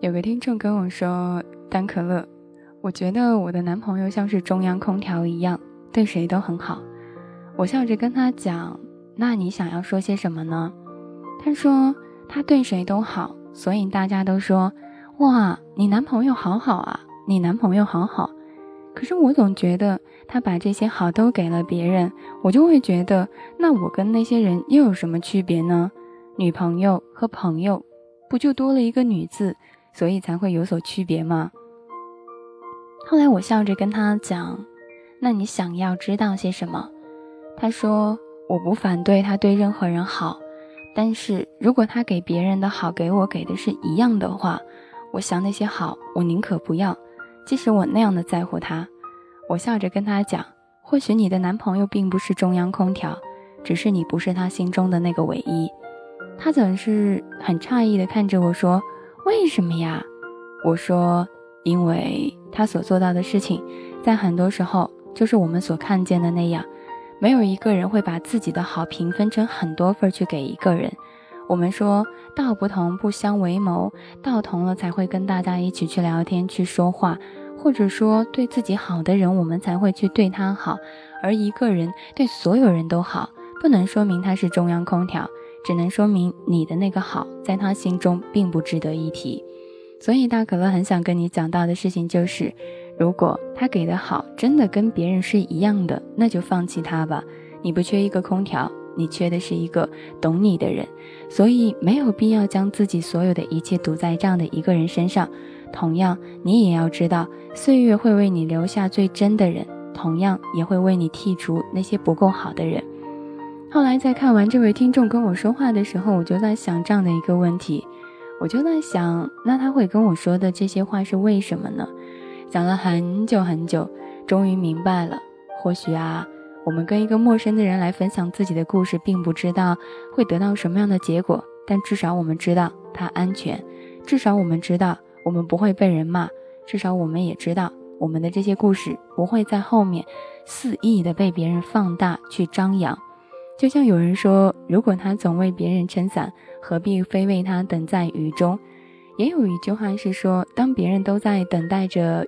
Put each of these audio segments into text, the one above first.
有个听众跟我说：“丹可乐，我觉得我的男朋友像是中央空调一样，对谁都很好。”我笑着跟他讲：“那你想要说些什么呢？”他说：“他对谁都好，所以大家都说，哇，你男朋友好好啊，你男朋友好好。可是我总觉得他把这些好都给了别人，我就会觉得，那我跟那些人又有什么区别呢？女朋友和朋友，不就多了一个女字？”所以才会有所区别吗？后来我笑着跟他讲：“那你想要知道些什么？”他说：“我不反对他对任何人好，但是如果他给别人的好给我给的是一样的话，我想那些好我宁可不要，即使我那样的在乎他。”我笑着跟他讲：“或许你的男朋友并不是中央空调，只是你不是他心中的那个唯一。”他总是很诧异的看着我说。为什么呀？我说，因为他所做到的事情，在很多时候就是我们所看见的那样。没有一个人会把自己的好评分成很多份去给一个人。我们说道不同不相为谋，道同了才会跟大家一起去聊天去说话，或者说对自己好的人，我们才会去对他好。而一个人对所有人都好，不能说明他是中央空调。只能说明你的那个好，在他心中并不值得一提。所以大可乐很想跟你讲到的事情就是，如果他给的好真的跟别人是一样的，那就放弃他吧。你不缺一个空调，你缺的是一个懂你的人。所以没有必要将自己所有的一切赌在这样的一个人身上。同样，你也要知道，岁月会为你留下最真的人，同样也会为你剔除那些不够好的人。后来在看完这位听众跟我说话的时候，我就在想这样的一个问题，我就在想，那他会跟我说的这些话是为什么呢？想了很久很久，终于明白了。或许啊，我们跟一个陌生的人来分享自己的故事，并不知道会得到什么样的结果，但至少我们知道他安全，至少我们知道我们不会被人骂，至少我们也知道我们的这些故事不会在后面肆意的被别人放大去张扬。就像有人说，如果他总为别人撑伞，何必非为他等在雨中？也有一句话是说，当别人都在等待着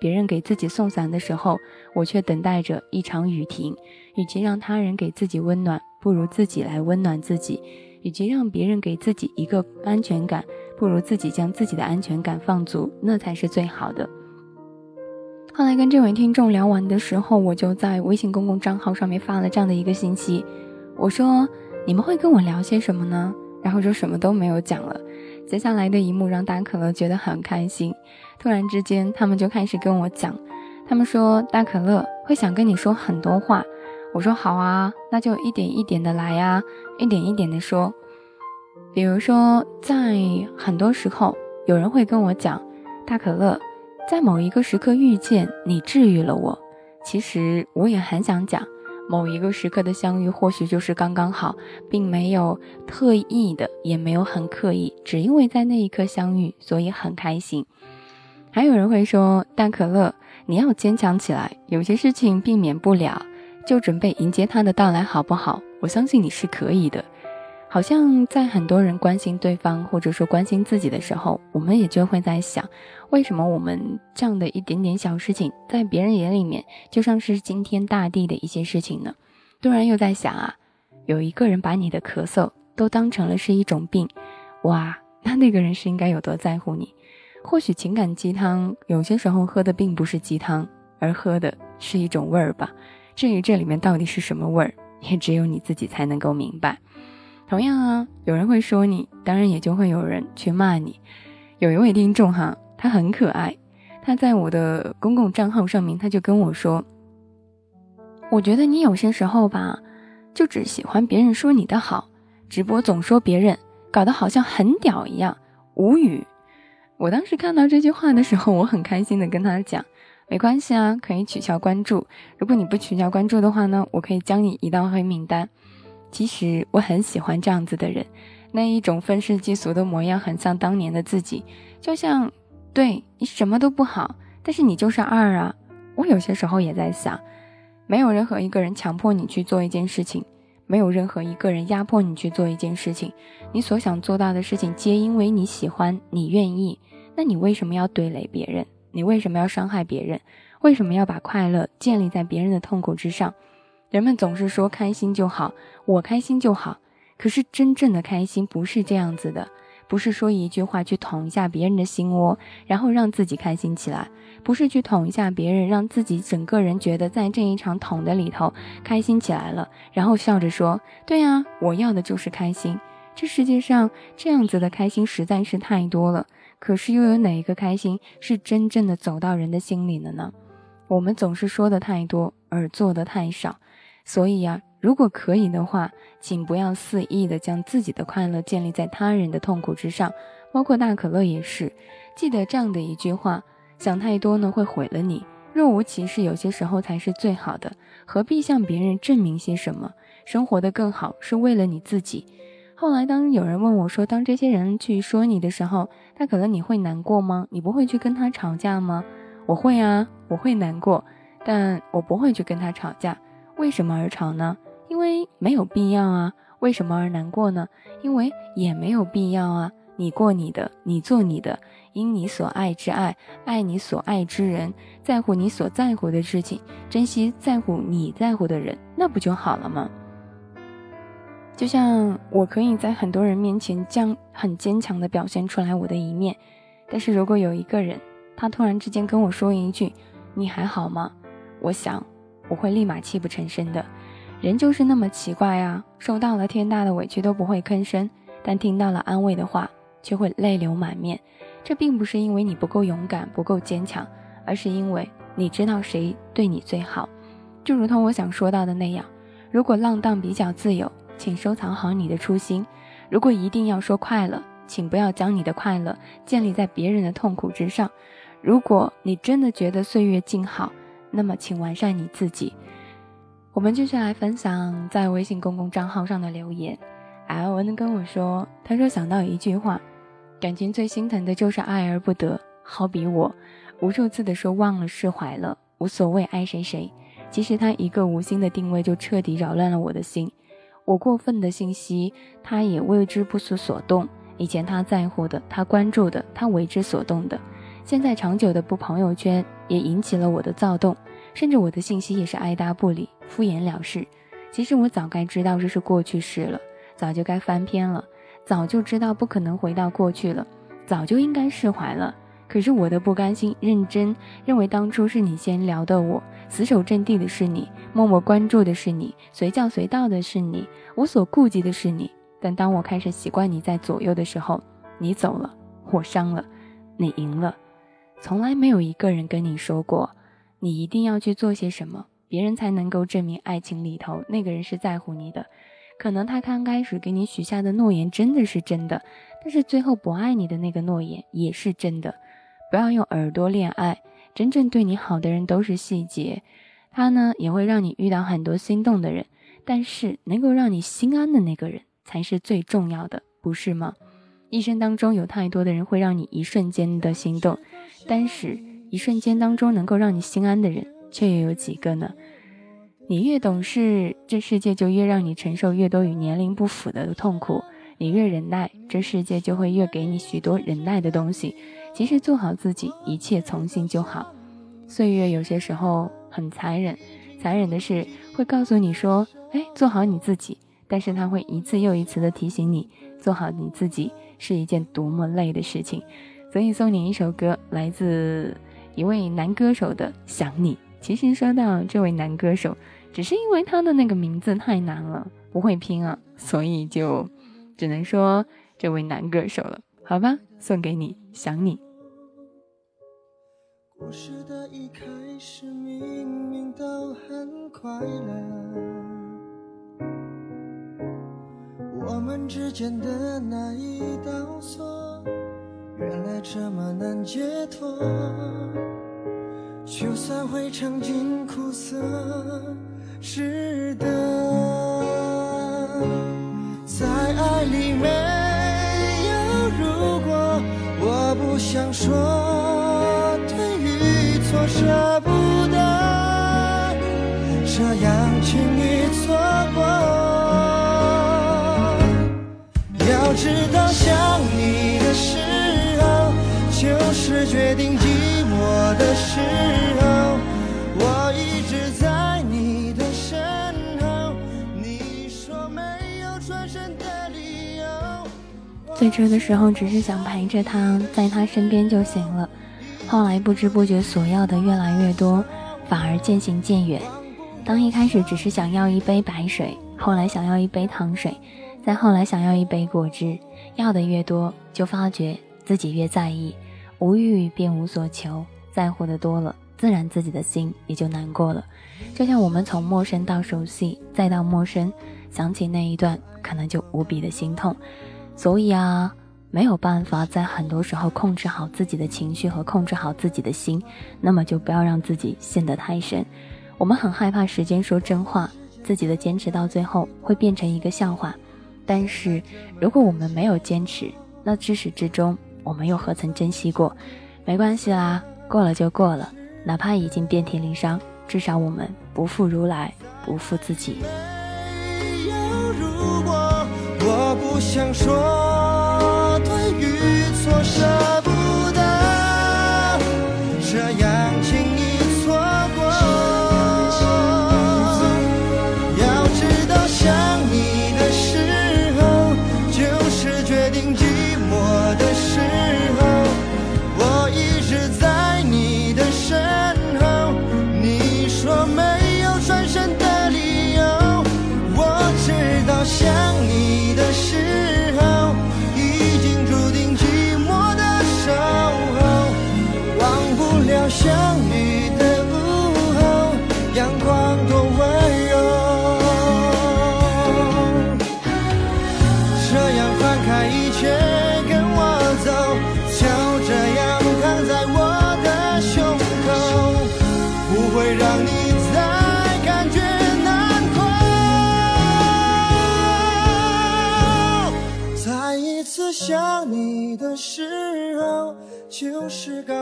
别人给自己送伞的时候，我却等待着一场雨停。与其让他人给自己温暖，不如自己来温暖自己；与其让别人给自己一个安全感，不如自己将自己的安全感放足，那才是最好的。后来跟这位听众聊完的时候，我就在微信公共账号上面发了这样的一个信息。我说：“你们会跟我聊些什么呢？”然后就什么都没有讲了。接下来的一幕让大可乐觉得很开心。突然之间，他们就开始跟我讲，他们说大可乐会想跟你说很多话。我说好啊，那就一点一点的来呀，一点一点的说。比如说，在很多时候，有人会跟我讲，大可乐，在某一个时刻遇见你，治愈了我。其实我也很想讲。某一个时刻的相遇，或许就是刚刚好，并没有特意的，也没有很刻意，只因为在那一刻相遇，所以很开心。还有人会说：“大可乐，你要坚强起来，有些事情避免不了，就准备迎接它的到来，好不好？我相信你是可以的。”好像在很多人关心对方，或者说关心自己的时候，我们也就会在想，为什么我们这样的一点点小事情，在别人眼里面就像是惊天大地的一些事情呢？突然又在想啊，有一个人把你的咳嗽都当成了是一种病，哇，那那个人是应该有多在乎你？或许情感鸡汤有些时候喝的并不是鸡汤，而喝的是一种味儿吧。至于这里面到底是什么味儿，也只有你自己才能够明白。同样啊，有人会说你，当然也就会有人去骂你。有一位听众哈，他很可爱，他在我的公共账号上面，他就跟我说：“我觉得你有些时候吧，就只喜欢别人说你的好，直播总说别人，搞得好像很屌一样，无语。”我当时看到这句话的时候，我很开心的跟他讲：“没关系啊，可以取消关注。如果你不取消关注的话呢，我可以将你移到黑名单。”其实我很喜欢这样子的人，那一种愤世嫉俗的模样，很像当年的自己。就像，对你什么都不好，但是你就是二啊。我有些时候也在想，没有任何一个人强迫你去做一件事情，没有任何一个人压迫你去做一件事情，你所想做到的事情，皆因为你喜欢，你愿意。那你为什么要怼雷别人？你为什么要伤害别人？为什么要把快乐建立在别人的痛苦之上？人们总是说开心就好，我开心就好。可是真正的开心不是这样子的，不是说一句话去捅一下别人的心窝，然后让自己开心起来；不是去捅一下别人，让自己整个人觉得在这一场捅的里头开心起来了，然后笑着说：“对啊，我要的就是开心。”这世界上这样子的开心实在是太多了，可是又有哪一个开心是真正的走到人的心里了呢？我们总是说的太多，而做的太少，所以呀。如果可以的话，请不要肆意的将自己的快乐建立在他人的痛苦之上，包括大可乐也是。记得这样的一句话：想太多呢，会毁了你。若无其事，有些时候才是最好的。何必向别人证明些什么？生活的更好是为了你自己。后来，当有人问我说，当这些人去说你的时候，大可乐你会难过吗？你不会去跟他吵架吗？我会啊，我会难过，但我不会去跟他吵架。为什么而吵呢？因为没有必要啊，为什么而难过呢？因为也没有必要啊。你过你的，你做你的，因你所爱之爱，爱你所爱之人，在乎你所在乎的事情，珍惜在乎你在乎的人，那不就好了吗？就像我可以在很多人面前将很坚强的表现出来我的一面，但是如果有一个人，他突然之间跟我说一句“你还好吗”，我想我会立马泣不成声的。人就是那么奇怪啊！受到了天大的委屈都不会吭声，但听到了安慰的话却会泪流满面。这并不是因为你不够勇敢、不够坚强，而是因为你知道谁对你最好。就如同我想说到的那样，如果浪荡比较自由，请收藏好你的初心；如果一定要说快乐，请不要将你的快乐建立在别人的痛苦之上；如果你真的觉得岁月静好，那么请完善你自己。我们继续来分享在微信公共账号上的留言。L N 跟我说，他说想到一句话，感情最心疼的就是爱而不得。好比我，无数次的说忘了释怀了，无所谓爱谁谁。其实他一个无心的定位就彻底扰乱了我的心。我过分的信息，他也为之不思所动。以前他在乎的，他关注的，他为之所动的，现在长久的不朋友圈，也引起了我的躁动。甚至我的信息也是爱答不理、敷衍了事。其实我早该知道这是过去式了，早就该翻篇了，早就知道不可能回到过去了，早就应该释怀了。可是我的不甘心、认真认为当初是你先聊的，我死守阵地的是你，默默关注的是你，随叫随到的是你，无所顾忌的是你。但当我开始习惯你在左右的时候，你走了，我伤了，你赢了。从来没有一个人跟你说过。你一定要去做些什么，别人才能够证明爱情里头那个人是在乎你的。可能他刚开始给你许下的诺言真的是真的，但是最后不爱你的那个诺言也是真的。不要用耳朵恋爱，真正对你好的人都是细节。他呢也会让你遇到很多心动的人，但是能够让你心安的那个人才是最重要的，不是吗？一生当中有太多的人会让你一瞬间的心动，但是。一瞬间当中能够让你心安的人，却又有几个呢？你越懂事，这世界就越让你承受越多与年龄不符的痛苦；你越忍耐，这世界就会越给你许多忍耐的东西。其实做好自己，一切从心就好。岁月有些时候很残忍，残忍的是会告诉你说：“哎，做好你自己。”但是他会一次又一次的提醒你，做好你自己是一件多么累的事情。所以送你一首歌，来自。一位男歌手的想你，其实说到这位男歌手，只是因为他的那个名字太难了，不会拼啊，所以就只能说这位男歌手了，好吧，送给你，想你。故事的一开始明明都很快乐，我们之间的那一道锁。原来这么难解脱，就算会尝尽苦涩，值得。在爱里没有如果，我不想说对与错，舍不得这样轻易错过。要知道想你就是决定寂寞的时候我一直在你的身后你说没有转身的理由最初的时候只是想陪着他在他身边就行了。后来不知不觉索要的越来越多反而渐行渐远。当一开始只是想要一杯白水后来想要一杯糖水再后来想要一杯果汁要的越多就发觉自己越在意无欲便无所求，在乎的多了，自然自己的心也就难过了。就像我们从陌生到熟悉，再到陌生，想起那一段，可能就无比的心痛。所以啊，没有办法在很多时候控制好自己的情绪和控制好自己的心，那么就不要让自己陷得太深。我们很害怕时间说真话，自己的坚持到最后会变成一个笑话。但是如果我们没有坚持，那至始至终我们又何曾珍惜过？没关系啦，过了就过了，哪怕已经遍体鳞伤，至少我们不负如来，不负自己。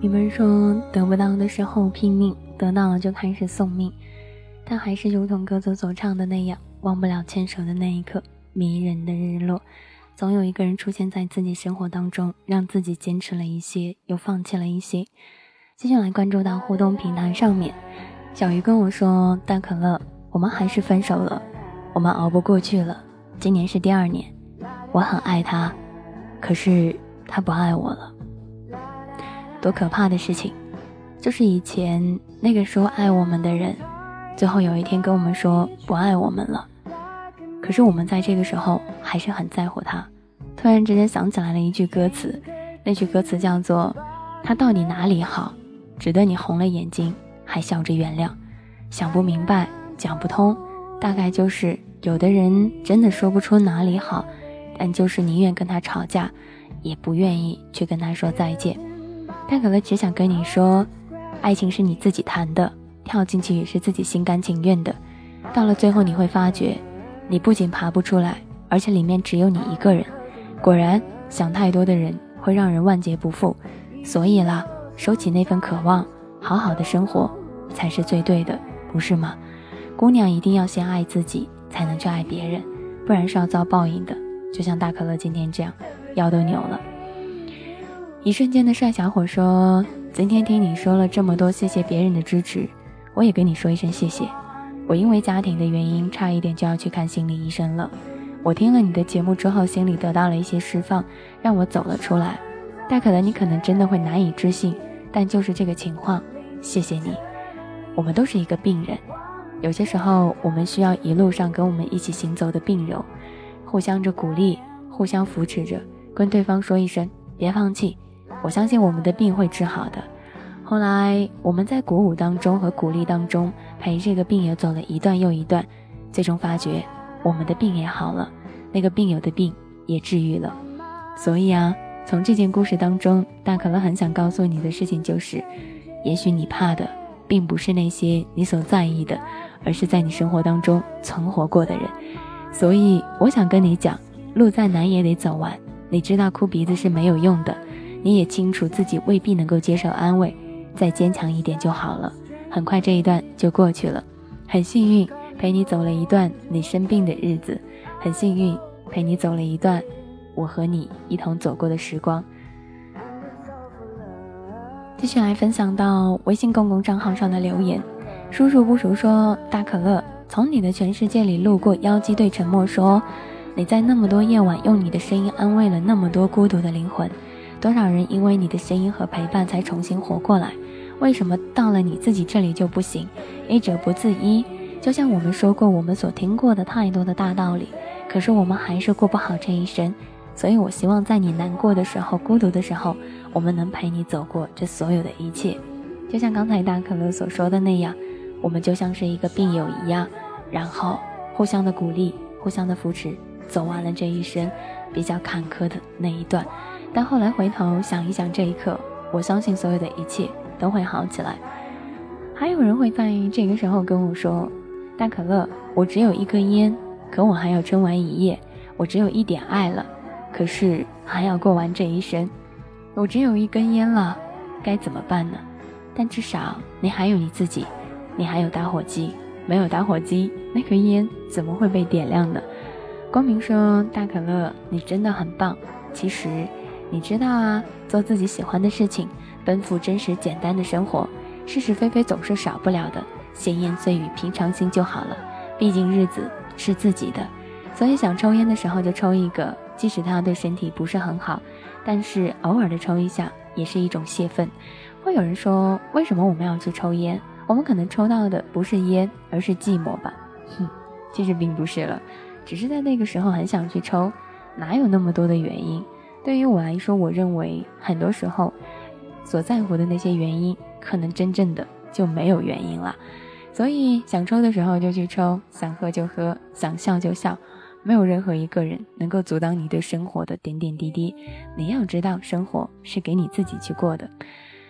你们说得不到的时候拼命，得到了就开始送命，但还是如同歌词所唱的那样，忘不了牵手的那一刻，迷人的日落。总有一个人出现在自己生活当中，让自己坚持了一些，又放弃了一些。继续来关注到互动平台上面，小鱼跟我说：“大可乐，我们还是分手了，我们熬不过去了。今年是第二年，我很爱他，可是他不爱我了。”多可怕的事情！就是以前那个说爱我们的人，最后有一天跟我们说不爱我们了。可是我们在这个时候还是很在乎他。突然之间想起来了一句歌词，那句歌词叫做：“他到底哪里好，值得你红了眼睛还笑着原谅？”想不明白，讲不通，大概就是有的人真的说不出哪里好，但就是宁愿跟他吵架，也不愿意去跟他说再见。但可乐只想跟你说，爱情是你自己谈的，跳进去也是自己心甘情愿的。到了最后，你会发觉，你不仅爬不出来，而且里面只有你一个人。果然，想太多的人会让人万劫不复。所以啦，收起那份渴望，好好的生活才是最对的，不是吗？姑娘一定要先爱自己，才能去爱别人，不然是要遭报应的。就像大可乐今天这样，腰都扭了。一瞬间的帅小伙说：“今天听你说了这么多，谢谢别人的支持，我也跟你说一声谢谢。我因为家庭的原因，差一点就要去看心理医生了。我听了你的节目之后，心里得到了一些释放，让我走了出来。大可能你可能真的会难以置信，但就是这个情况。谢谢你，我们都是一个病人，有些时候我们需要一路上跟我们一起行走的病友，互相着鼓励，互相扶持着，跟对方说一声别放弃。”我相信我们的病会治好的。后来我们在鼓舞当中和鼓励当中陪这个病友走了一段又一段，最终发觉我们的病也好了，那个病友的病也治愈了。所以啊，从这件故事当中，大可乐很想告诉你的事情就是，也许你怕的并不是那些你所在意的，而是在你生活当中存活过的人。所以我想跟你讲，路再难也得走完。你知道哭鼻子是没有用的，你也清楚自己未必能够接受安慰，再坚强一点就好了。很快这一段就过去了，很幸运陪你走了一段你生病的日子，很幸运陪你走了一段我和你一同走过的时光。继续来分享到微信公共账号上的留言，叔叔不熟说大可乐从你的全世界里路过，妖姬对沉默说。你在那么多夜晚用你的声音安慰了那么多孤独的灵魂，多少人因为你的声音和陪伴才重新活过来？为什么到了你自己这里就不行？医者不自医，就像我们说过我们所听过的太多的大道理，可是我们还是过不好这一生。所以我希望在你难过的时候、孤独的时候，我们能陪你走过这所有的一切。就像刚才大可乐所说的那样，我们就像是一个病友一样，然后互相的鼓励，互相的扶持。走完了这一生比较坎坷的那一段，但后来回头想一想，这一刻，我相信所有的一切都会好起来。还有人会在这个时候跟我说：“大可乐，我只有一根烟，可我还要撑完一夜；我只有一点爱了，可是还要过完这一生。我只有一根烟了，该怎么办呢？但至少你还有你自己，你还有打火机，没有打火机，那颗烟怎么会被点亮呢？”光明说：“大可乐，你真的很棒。其实，你知道啊，做自己喜欢的事情，奔赴真实简单的生活，是是非非总是少不了的。闲言碎语，平常心就好了。毕竟日子是自己的，所以想抽烟的时候就抽一个，即使它对身体不是很好，但是偶尔的抽一下也是一种泄愤。会有人说，为什么我们要去抽烟？我们可能抽到的不是烟，而是寂寞吧？哼，其实并不是了。”只是在那个时候很想去抽，哪有那么多的原因？对于我来说，我认为很多时候所在乎的那些原因，可能真正的就没有原因了。所以想抽的时候就去抽，想喝就喝，想笑就笑，没有任何一个人能够阻挡你对生活的点点滴滴。你要知道，生活是给你自己去过的。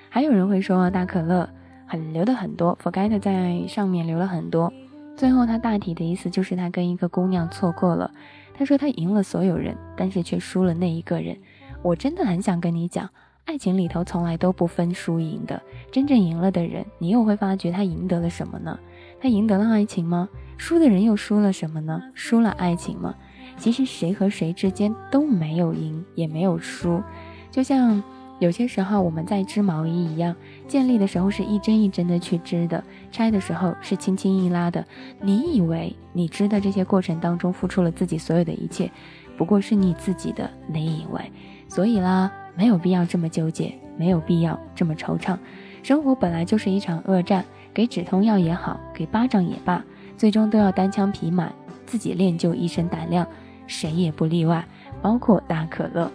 还有人会说，大可乐很留的很多，forget 在上面留了很多。最后，他大体的意思就是他跟一个姑娘错过了。他说他赢了所有人，但是却输了那一个人。我真的很想跟你讲，爱情里头从来都不分输赢的。真正赢了的人，你又会发觉他赢得了什么呢？他赢得了爱情吗？输的人又输了什么呢？输了爱情吗？其实谁和谁之间都没有赢，也没有输。就像。有些时候我们在织毛衣一样，建立的时候是一针一针的去织的，拆的时候是轻轻一拉的。你以为你织的这些过程当中付出了自己所有的一切，不过是你自己的你以为。所以啦，没有必要这么纠结，没有必要这么惆怅。生活本来就是一场恶战，给止痛药也好，给巴掌也罢，最终都要单枪匹马，自己练就一身胆量，谁也不例外，包括大可乐。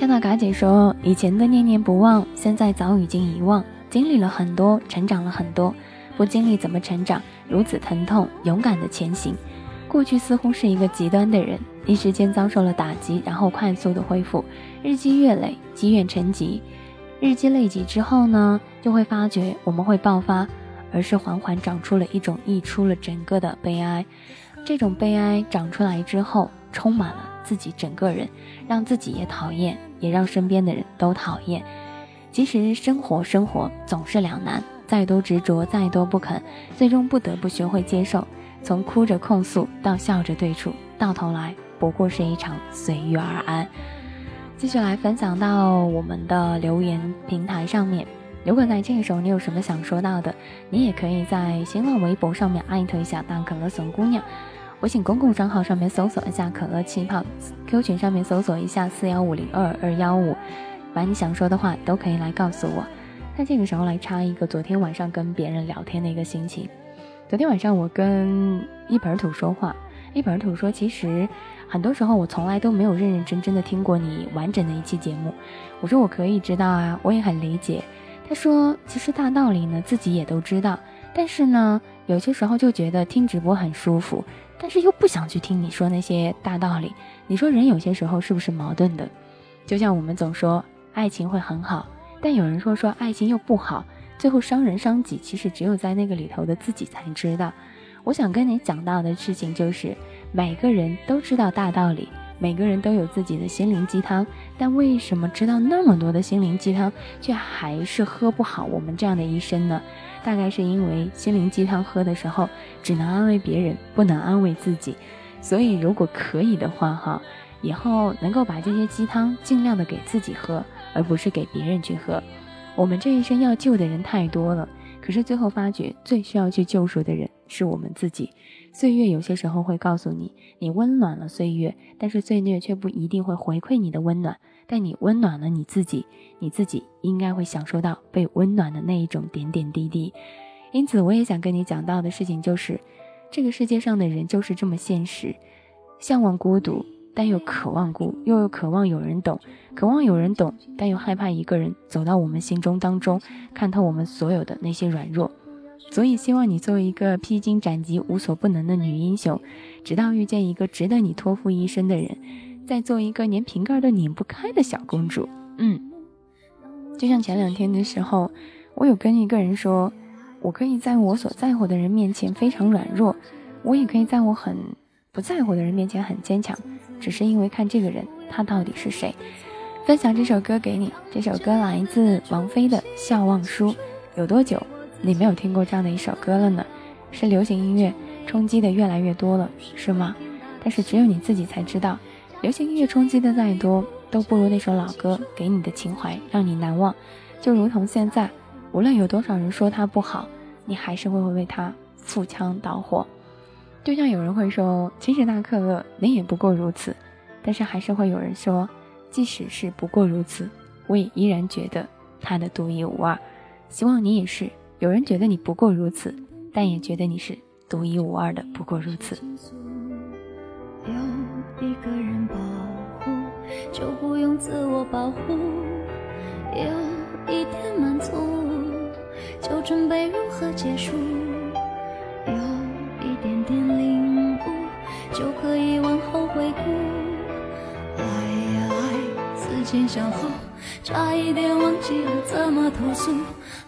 看到嘎姐说，以前的念念不忘，现在早已经遗忘。经历了很多，成长了很多，不经历怎么成长？如此疼痛，勇敢的前行。过去似乎是一个极端的人，一时间遭受了打击，然后快速的恢复，日积月累，积怨成疾。日积累积之后呢，就会发觉我们会爆发，而是缓缓长出了一种溢出了整个的悲哀。这种悲哀长出来之后，充满了自己整个人，让自己也讨厌。也让身边的人都讨厌。其实生活，生活总是两难，再多执着，再多不肯，最终不得不学会接受。从哭着控诉到笑着对处，到头来不过是一场随遇而安。继续来分享到我们的留言平台上面。如果在这个时候你有什么想说到的，你也可以在新浪微博上面艾特一下大可乐怂姑娘。微信公共账号上面搜索一下可乐气泡，Q 群上面搜索一下四幺五零二二幺五，把你想说的话都可以来告诉我。在这个时候来插一个昨天晚上跟别人聊天的一个心情。昨天晚上我跟一本土说话，一本土说，其实很多时候我从来都没有认认真真的听过你完整的一期节目。我说我可以知道啊，我也很理解。他说其实大道理呢自己也都知道，但是呢有些时候就觉得听直播很舒服。但是又不想去听你说那些大道理，你说人有些时候是不是矛盾的？就像我们总说爱情会很好，但有人说说爱情又不好，最后伤人伤己，其实只有在那个里头的自己才知道。我想跟你讲到的事情就是，每个人都知道大道理，每个人都有自己的心灵鸡汤，但为什么知道那么多的心灵鸡汤，却还是喝不好我们这样的一生呢？大概是因为心灵鸡汤喝的时候，只能安慰别人，不能安慰自己。所以，如果可以的话，哈，以后能够把这些鸡汤尽量的给自己喝，而不是给别人去喝。我们这一生要救的人太多了，可是最后发觉最需要去救赎的人是我们自己。岁月有些时候会告诉你，你温暖了岁月，但是岁月却不一定会回馈你的温暖。但你温暖了你自己，你自己应该会享受到被温暖的那一种点点滴滴。因此，我也想跟你讲到的事情就是。这个世界上的人就是这么现实，向往孤独，但又渴望孤，又又渴望有人懂，渴望有人懂，但又害怕一个人走到我们心中当中，看透我们所有的那些软弱。所以，希望你作为一个披荆斩棘、无所不能的女英雄，直到遇见一个值得你托付一生的人，再做一个连瓶盖都拧不开的小公主。嗯，就像前两天的时候，我有跟一个人说。我可以在我所在乎的人面前非常软弱，我也可以在我很不在乎的人面前很坚强，只是因为看这个人他到底是谁。分享这首歌给你，这首歌来自王菲的《笑忘书》。有多久你没有听过这样的一首歌了呢？是流行音乐冲击的越来越多了，是吗？但是只有你自己才知道，流行音乐冲击的再多，都不如那首老歌给你的情怀让你难忘。就如同现在。无论有多少人说他不好，你还是会为他赴枪蹈火。就像有人会说，其实大可乐你也不过如此，但是还是会有人说，即使是不过如此，我也依然觉得他的独一无二。希望你也是，有人觉得你不过如此，但也觉得你是独一无二的不过如此。有一个人保护，就不用自我保护。有一点满足。就准备如何结束？有一点点领悟，就可以往后回顾。来呀来，思前想后，差一点忘记了怎么投诉。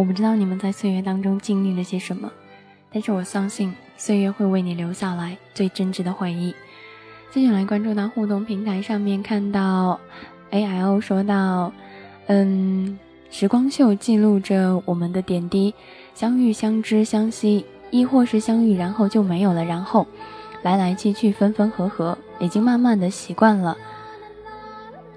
我不知道你们在岁月当中经历了些什么，但是我相信岁月会为你留下来最真挚的回忆。接下来关注到互动平台上面，看到 A L 说到，嗯，时光秀记录着我们的点滴，相遇、相知、相惜，亦或是相遇然后就没有了，然后来来去去，分分合合，已经慢慢的习惯了。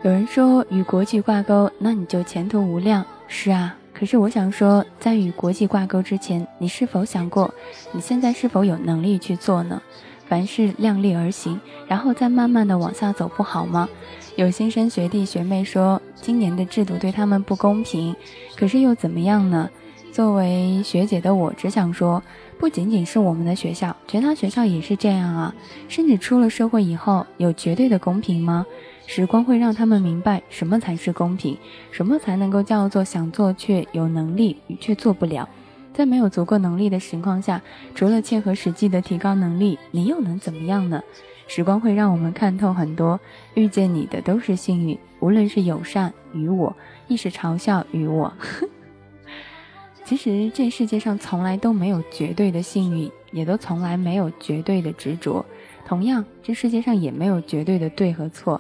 有人说与国际挂钩，那你就前途无量。是啊，可是我想说，在与国际挂钩之前，你是否想过，你现在是否有能力去做呢？凡事量力而行，然后再慢慢的往下走，不好吗？有新生学弟学妹说，今年的制度对他们不公平，可是又怎么样呢？作为学姐的我，只想说，不仅仅是我们的学校，其他学校也是这样啊。甚至出了社会以后，有绝对的公平吗？时光会让他们明白什么才是公平，什么才能够叫做想做却有能力却做不了。在没有足够能力的情况下，除了切合实际的提高能力，你又能怎么样呢？时光会让我们看透很多，遇见你的都是幸运，无论是友善与我，亦是嘲笑与我。其实这世界上从来都没有绝对的幸运，也都从来没有绝对的执着。同样，这世界上也没有绝对的对和错。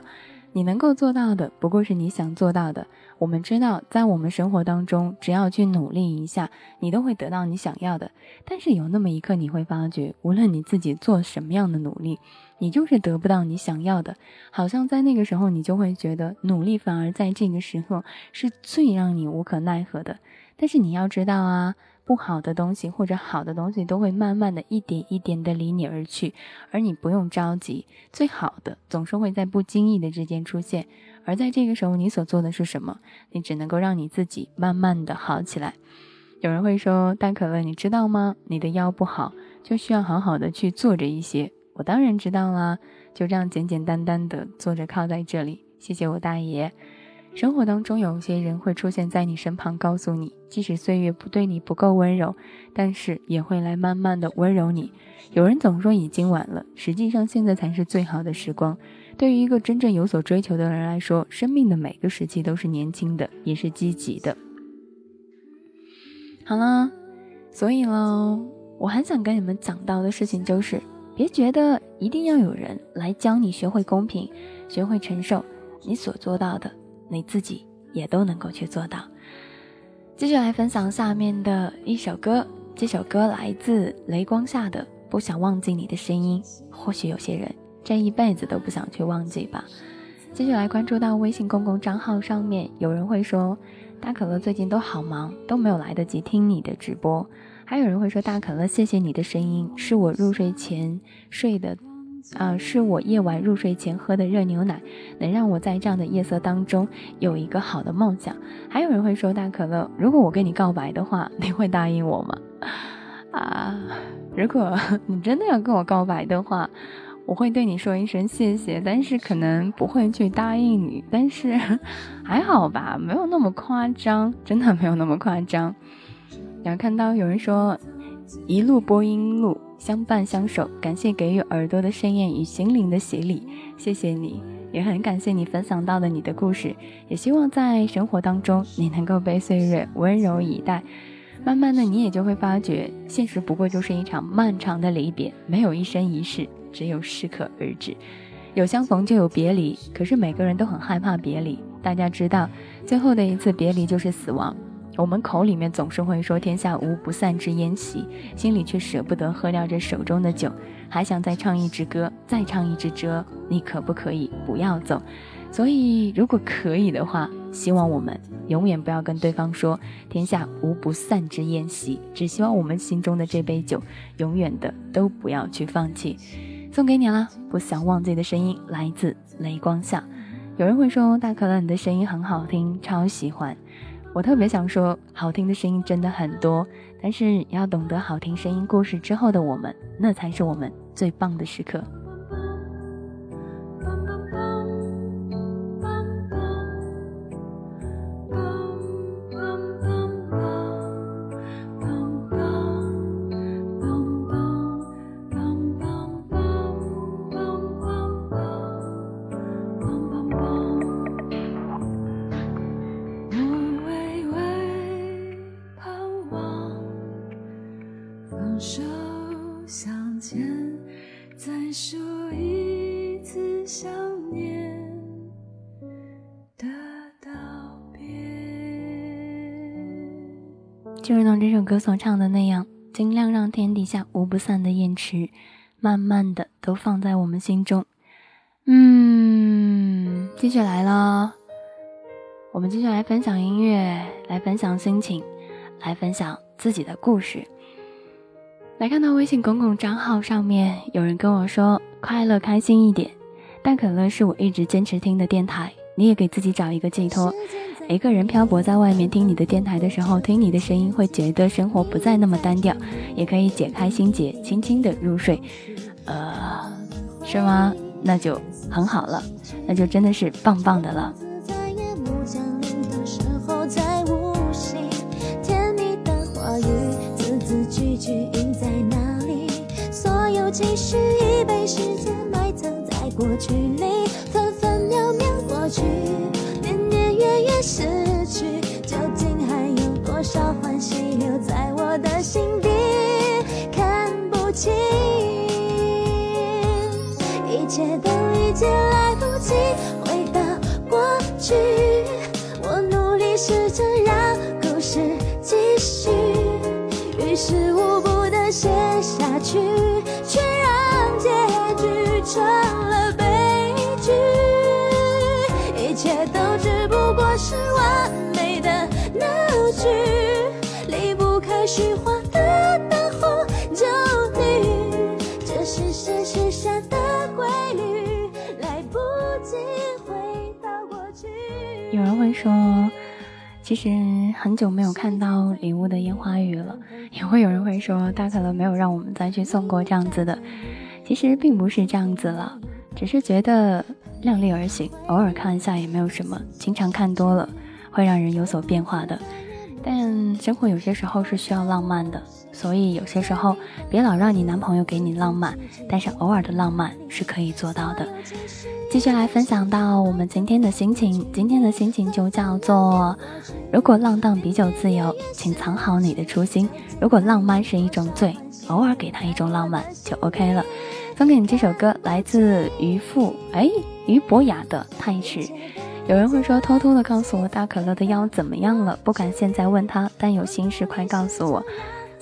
你能够做到的，不过是你想做到的。我们知道，在我们生活当中，只要去努力一下，你都会得到你想要的。但是有那么一刻，你会发觉，无论你自己做什么样的努力，你就是得不到你想要的。好像在那个时候，你就会觉得，努力反而在这个时候是最让你无可奈何的。但是你要知道啊。不好的东西或者好的东西都会慢慢的一点一点的离你而去，而你不用着急，最好的总是会在不经意的之间出现，而在这个时候，你所做的是什么？你只能够让你自己慢慢的好起来。有人会说：“大可乐，你知道吗？你的腰不好，就需要好好的去坐着一些。”我当然知道啦，就这样简简单单的坐着靠在这里。谢谢我大爷。生活当中有些人会出现在你身旁，告诉你，即使岁月不对你不够温柔，但是也会来慢慢的温柔你。有人总说已经晚了，实际上现在才是最好的时光。对于一个真正有所追求的人来说，生命的每个时期都是年轻的，也是积极的。好了，所以喽，我很想跟你们讲到的事情就是，别觉得一定要有人来教你学会公平，学会承受，你所做到的。你自己也都能够去做到。继续来分享下面的一首歌，这首歌来自雷光下的《不想忘记你的声音》。或许有些人这一辈子都不想去忘记吧。继续来关注到微信公共账号上面，有人会说大可乐最近都好忙，都没有来得及听你的直播。还有人会说大可乐，谢谢你的声音，是我入睡前睡的。啊，是我夜晚入睡前喝的热牛奶，能让我在这样的夜色当中有一个好的梦想。还有人会说，大可乐，如果我跟你告白的话，你会答应我吗？啊，如果 你真的要跟我告白的话，我会对你说一声谢谢，但是可能不会去答应你。但是 还好吧，没有那么夸张，真的没有那么夸张。然后看到有人说，一路播音录。相伴相守，感谢给予耳朵的盛宴与心灵的洗礼，谢谢你，也很感谢你分享到的你的故事，也希望在生活当中你能够被岁月温柔以待，慢慢的你也就会发觉，现实不过就是一场漫长的离别，没有一生一世，只有适可而止，有相逢就有别离，可是每个人都很害怕别离，大家知道，最后的一次别离就是死亡。我们口里面总是会说天下无不散之宴席，心里却舍不得喝掉这手中的酒，还想再唱一支歌，再唱一支歌。你可不可以不要走？所以，如果可以的话，希望我们永远不要跟对方说天下无不散之宴席，只希望我们心中的这杯酒，永远的都不要去放弃。送给你了，不想忘记的声音，来自雷光下。有人会说大可乐，你的声音很好听，超喜欢。我特别想说，好听的声音真的很多，但是要懂得好听声音故事之后的我们，那才是我们最棒的时刻。歌所唱的那样，尽量让天底下无不散的宴池，慢慢的都放在我们心中。嗯，继续来了，我们继续来分享音乐，来分享心情，来分享自己的故事。来看到微信公共账号上面有人跟我说：“快乐开心一点。”但可乐是我一直坚持听的电台，你也给自己找一个寄托。一个人漂泊在外面，听你的电台的时候，听你的声音，会觉得生活不再那么单调，也可以解开心结，轻轻的入睡。呃，是吗？那就很好了，那就真的是棒棒的了。已被时间埋藏在过去里，情，一切都已经来不及回到过去。我努力试着让故事继续，于事无补的写下去，却让结局成了悲剧。一切都只不过是完美的闹剧，离不开虚幻说，其实很久没有看到礼物的烟花雨了。也会有人会说，大可乐没有让我们再去送过这样子的。其实并不是这样子了，只是觉得量力而行，偶尔看一下也没有什么。经常看多了，会让人有所变化的。但生活有些时候是需要浪漫的，所以有些时候别老让你男朋友给你浪漫，但是偶尔的浪漫是可以做到的。继续来分享到我们今天的心情，今天的心情就叫做：如果浪荡比较自由，请藏好你的初心；如果浪漫是一种罪，偶尔给他一种浪漫就 OK 了。送给你这首歌，来自于父哎于博雅的《太迟》。有人会说，偷偷的告诉我大可乐的腰怎么样了，不敢现在问他，但有心事快告诉我。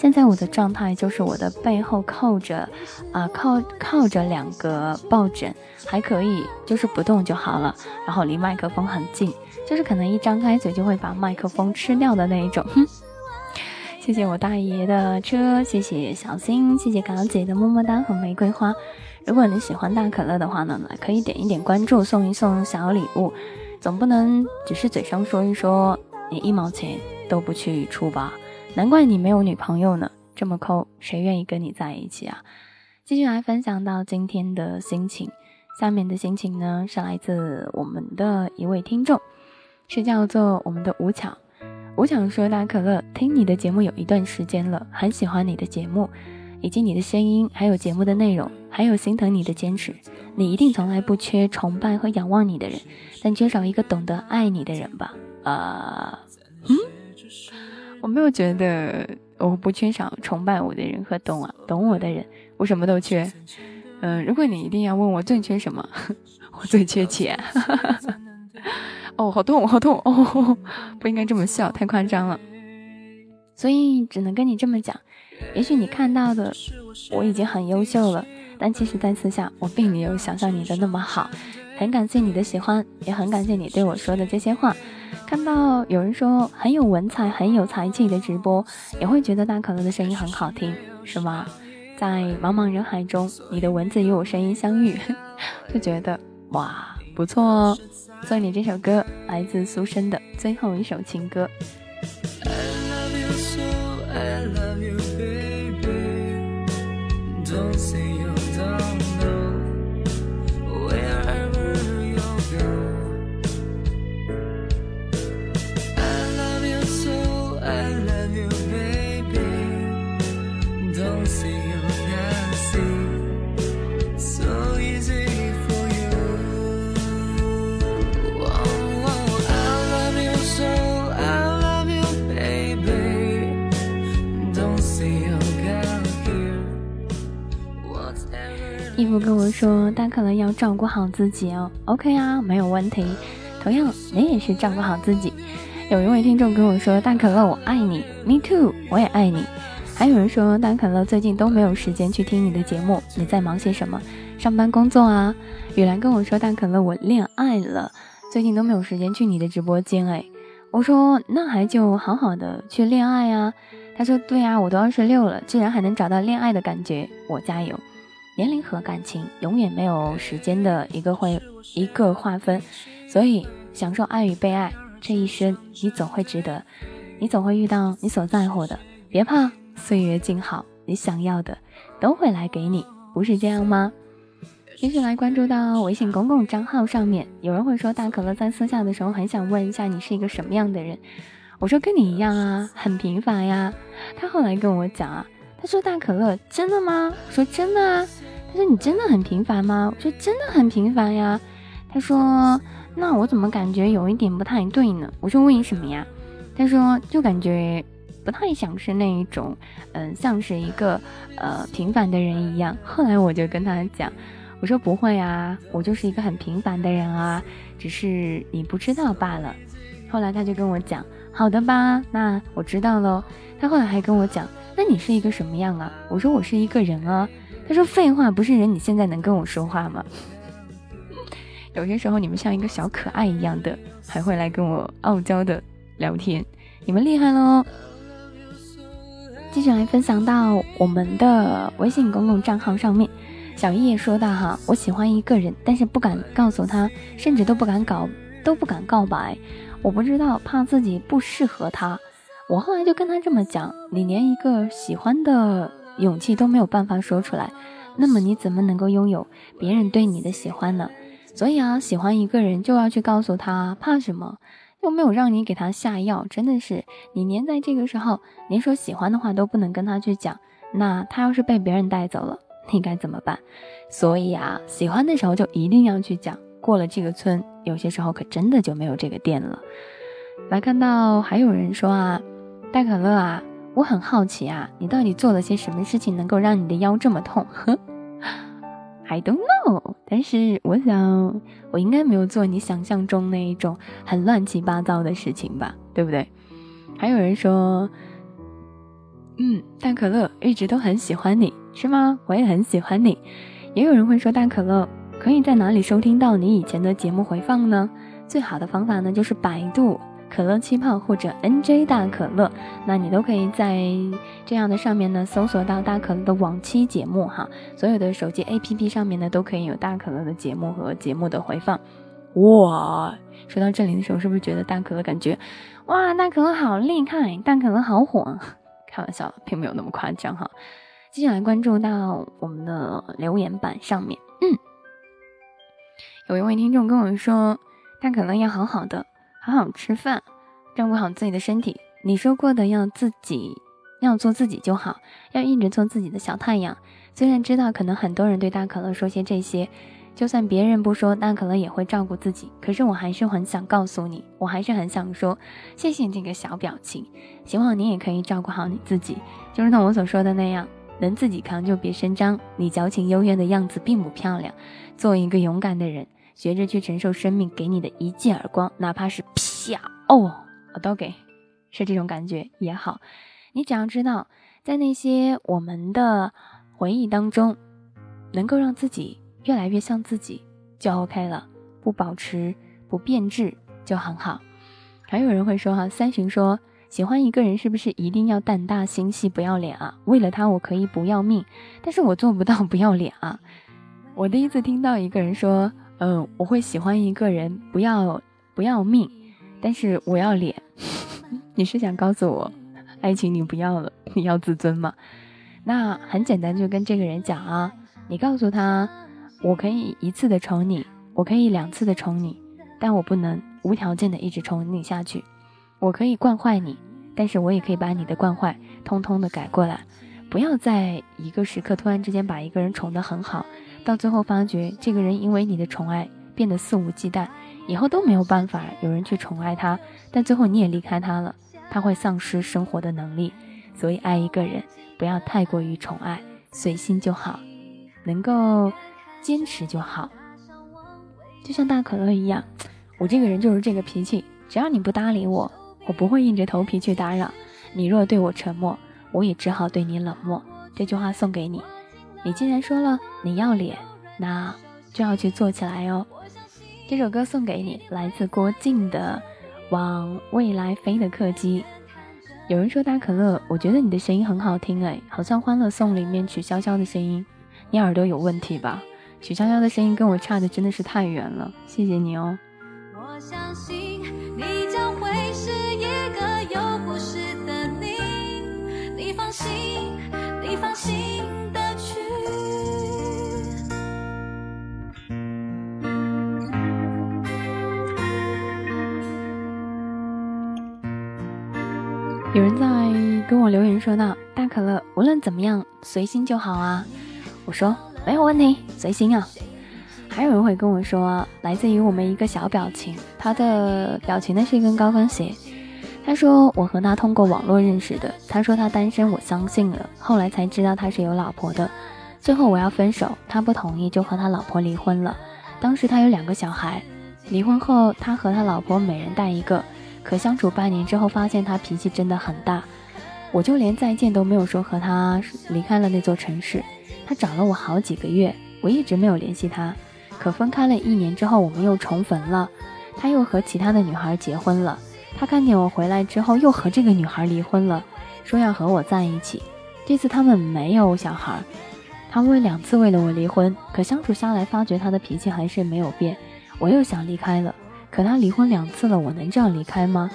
现在我的状态就是我的背后靠着，啊靠靠着两个抱枕，还可以，就是不动就好了。然后离麦克风很近，就是可能一张开嘴就会把麦克风吃掉的那一种。哼，谢谢我大爷的车，谢谢小新，谢谢港姐的么么哒和玫瑰花。如果你喜欢大可乐的话呢，可以点一点关注，送一送小礼物。总不能只是嘴上说一说，你一毛钱都不去出吧？难怪你没有女朋友呢，这么抠，谁愿意跟你在一起啊？继续来分享到今天的心情，下面的心情呢是来自我们的一位听众，是叫做我们的吴巧。吴巧说：“大可乐，听你的节目有一段时间了，很喜欢你的节目。”以及你的声音，还有节目的内容，还有心疼你的坚持，你一定从来不缺崇拜和仰望你的人，但缺少一个懂得爱你的人吧？啊，嗯，我没有觉得我不缺少崇拜我的人和懂啊懂我的人，我什么都缺。嗯，如果你一定要问我最缺什么，我最缺钱。哦，好痛，好痛哦！不应该这么笑，太夸张了。所以只能跟你这么讲。也许你看到的我已经很优秀了，但其实，在私下我并没有想象你的那么好。很感谢你的喜欢，也很感谢你对我说的这些话。看到有人说很有文采、很有才气的直播，也会觉得大可乐的声音很好听，是吗？在茫茫人海中，你的文字与我声音相遇，就觉得哇，不错哦。送你这首歌，来自苏轼的最后一首情歌。衣服跟我说：“大可乐要照顾好自己哦。”OK 啊，没有问题。同样，你也是照顾好自己。有一位听众跟我说：“大可乐，我爱你。”Me too，我也爱你。还有人说：“大可乐最近都没有时间去听你的节目，你在忙些什么？上班工作啊？”雨兰跟我说：“大可乐，我恋爱了，最近都没有时间去你的直播间。”哎，我说：“那还就好好的去恋爱啊。”他说：“对啊，我都二十六了，居然还能找到恋爱的感觉，我加油。”年龄和感情永远没有时间的一个会一个划分，所以享受爱与被爱这一生，你总会值得，你总会遇到你所在乎的。别怕，岁月静好，你想要的都会来给你，不是这样吗？继续来关注到微信公共账号上面，有人会说大可乐在私下的时候很想问一下你是一个什么样的人，我说跟你一样啊，很平凡呀。他后来跟我讲啊。他说：“大可乐，真的吗？”我说：“真的啊。”他说：“你真的很平凡吗？”我说：“真的很平凡呀。”他说：“那我怎么感觉有一点不太对呢？”我说：“为什么呀？”他说：“就感觉不太像是那一种，嗯，像是一个呃平凡的人一样。”后来我就跟他讲：“我说不会啊，我就是一个很平凡的人啊，只是你不知道罢了。”后来他就跟我讲：“好的吧，那我知道喽。”他后来还跟我讲。那你是一个什么样啊？我说我是一个人啊。他说废话，不是人，你现在能跟我说话吗？有些时候你们像一个小可爱一样的，还会来跟我傲娇的聊天，你们厉害喽！继续来分享到我们的微信公共账号上面，小叶说到哈，我喜欢一个人，但是不敢告诉他，甚至都不敢搞，都不敢告白。我不知道，怕自己不适合他。我后来就跟他这么讲：你连一个喜欢的勇气都没有办法说出来，那么你怎么能够拥有别人对你的喜欢呢？所以啊，喜欢一个人就要去告诉他，怕什么？又没有让你给他下药，真的是你连在这个时候连说喜欢的话都不能跟他去讲，那他要是被别人带走了，你该怎么办？所以啊，喜欢的时候就一定要去讲，过了这个村，有些时候可真的就没有这个店了。来看到还有人说啊，大可乐啊，我很好奇啊，你到底做了些什么事情能够让你的腰这么痛？呵。I don't know，但是我想我应该没有做你想象中那一种很乱七八糟的事情吧，对不对？还有人说，嗯，大可乐一直都很喜欢你，是吗？我也很喜欢你。也有人会说，大可乐可以在哪里收听到你以前的节目回放呢？最好的方法呢，就是百度。可乐气泡或者 NJ 大可乐，那你都可以在这样的上面呢搜索到大可乐的往期节目哈。所有的手机 APP 上面呢都可以有大可乐的节目和节目的回放。哇，说到这里的时候，是不是觉得大可乐感觉哇，大可乐好厉害，大可乐好火？开玩笑，并没有那么夸张哈。接下来关注到我们的留言板上面，嗯，有一位听众跟我说，大可乐要好好的。好好吃饭，照顾好自己的身体。你说过的要自己要做自己就好，要一直做自己的小太阳。虽然知道可能很多人对大可乐说些这些，就算别人不说，大可乐也会照顾自己。可是我还是很想告诉你，我还是很想说，谢谢这个小表情。希望你也可以照顾好你自己，就如同我所说的那样，能自己扛就别声张。你矫情幽怨的样子并不漂亮，做一个勇敢的人。学着去承受生命给你的一记耳光，哪怕是啪哦，我都给，是这种感觉也好。你只要知道，在那些我们的回忆当中，能够让自己越来越像自己就 OK 了，不保持不变质就很好。还有人会说哈，三巡说喜欢一个人是不是一定要胆大心细不要脸啊？为了他我可以不要命，但是我做不到不要脸啊。我第一次听到一个人说。嗯，我会喜欢一个人，不要不要命，但是我要脸。你是想告诉我，爱情你不要了，你要自尊吗？那很简单，就跟这个人讲啊，你告诉他，我可以一次的宠你，我可以两次的宠你，但我不能无条件的一直宠你下去。我可以惯坏你，但是我也可以把你的惯坏通通的改过来。不要在一个时刻突然之间把一个人宠得很好。到最后发觉，这个人因为你的宠爱变得肆无忌惮，以后都没有办法有人去宠爱他。但最后你也离开他了，他会丧失生活的能力。所以爱一个人不要太过于宠爱，随心就好，能够坚持就好。就像大可乐一样，我这个人就是这个脾气，只要你不搭理我，我不会硬着头皮去打扰你。若对我沉默，我也只好对你冷漠。这句话送给你。你既然说了你要脸，那就要去做起来哦。这首歌送给你，来自郭靖的《往未来飞的客机》。有人说大可乐，我觉得你的声音很好听哎，好像《欢乐颂》里面曲筱绡的声音。你耳朵有问题吧？曲筱绡的声音跟我差的真的是太远了。谢谢你哦。我相信你将会是一个有故事的你，你放心，你放心。有人在跟我留言说道：“大可乐，无论怎么样，随心就好啊。”我说：“没有问题，随心啊。”还有人会跟我说：“来自于我们一个小表情，他的表情呢是一根高跟鞋。”他说：“我和他通过网络认识的。”他说他单身，我相信了。后来才知道他是有老婆的。最后我要分手，他不同意，就和他老婆离婚了。当时他有两个小孩，离婚后他和他老婆每人带一个。可相处半年之后，发现他脾气真的很大，我就连再见都没有说，和他离开了那座城市。他找了我好几个月，我一直没有联系他。可分开了一年之后，我们又重逢了，他又和其他的女孩结婚了。他看见我回来之后，又和这个女孩离婚了，说要和我在一起。这次他们没有小孩，他为两次为了我离婚，可相处下来，发觉他的脾气还是没有变。我又想离开了。可他离婚两次了，我能这样离开吗？